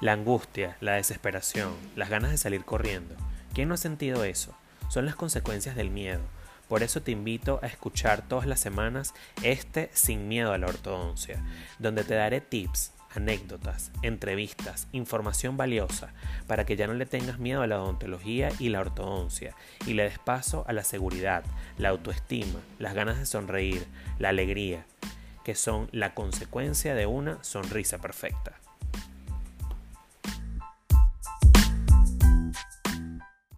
La angustia, la desesperación, las ganas de salir corriendo. ¿Quién no ha sentido eso? Son las consecuencias del miedo. Por eso te invito a escuchar todas las semanas este Sin Miedo a la Ortodoncia, donde te daré tips, anécdotas, entrevistas, información valiosa para que ya no le tengas miedo a la odontología y la ortodoncia y le des paso a la seguridad, la autoestima, las ganas de sonreír, la alegría, que son la consecuencia de una sonrisa perfecta.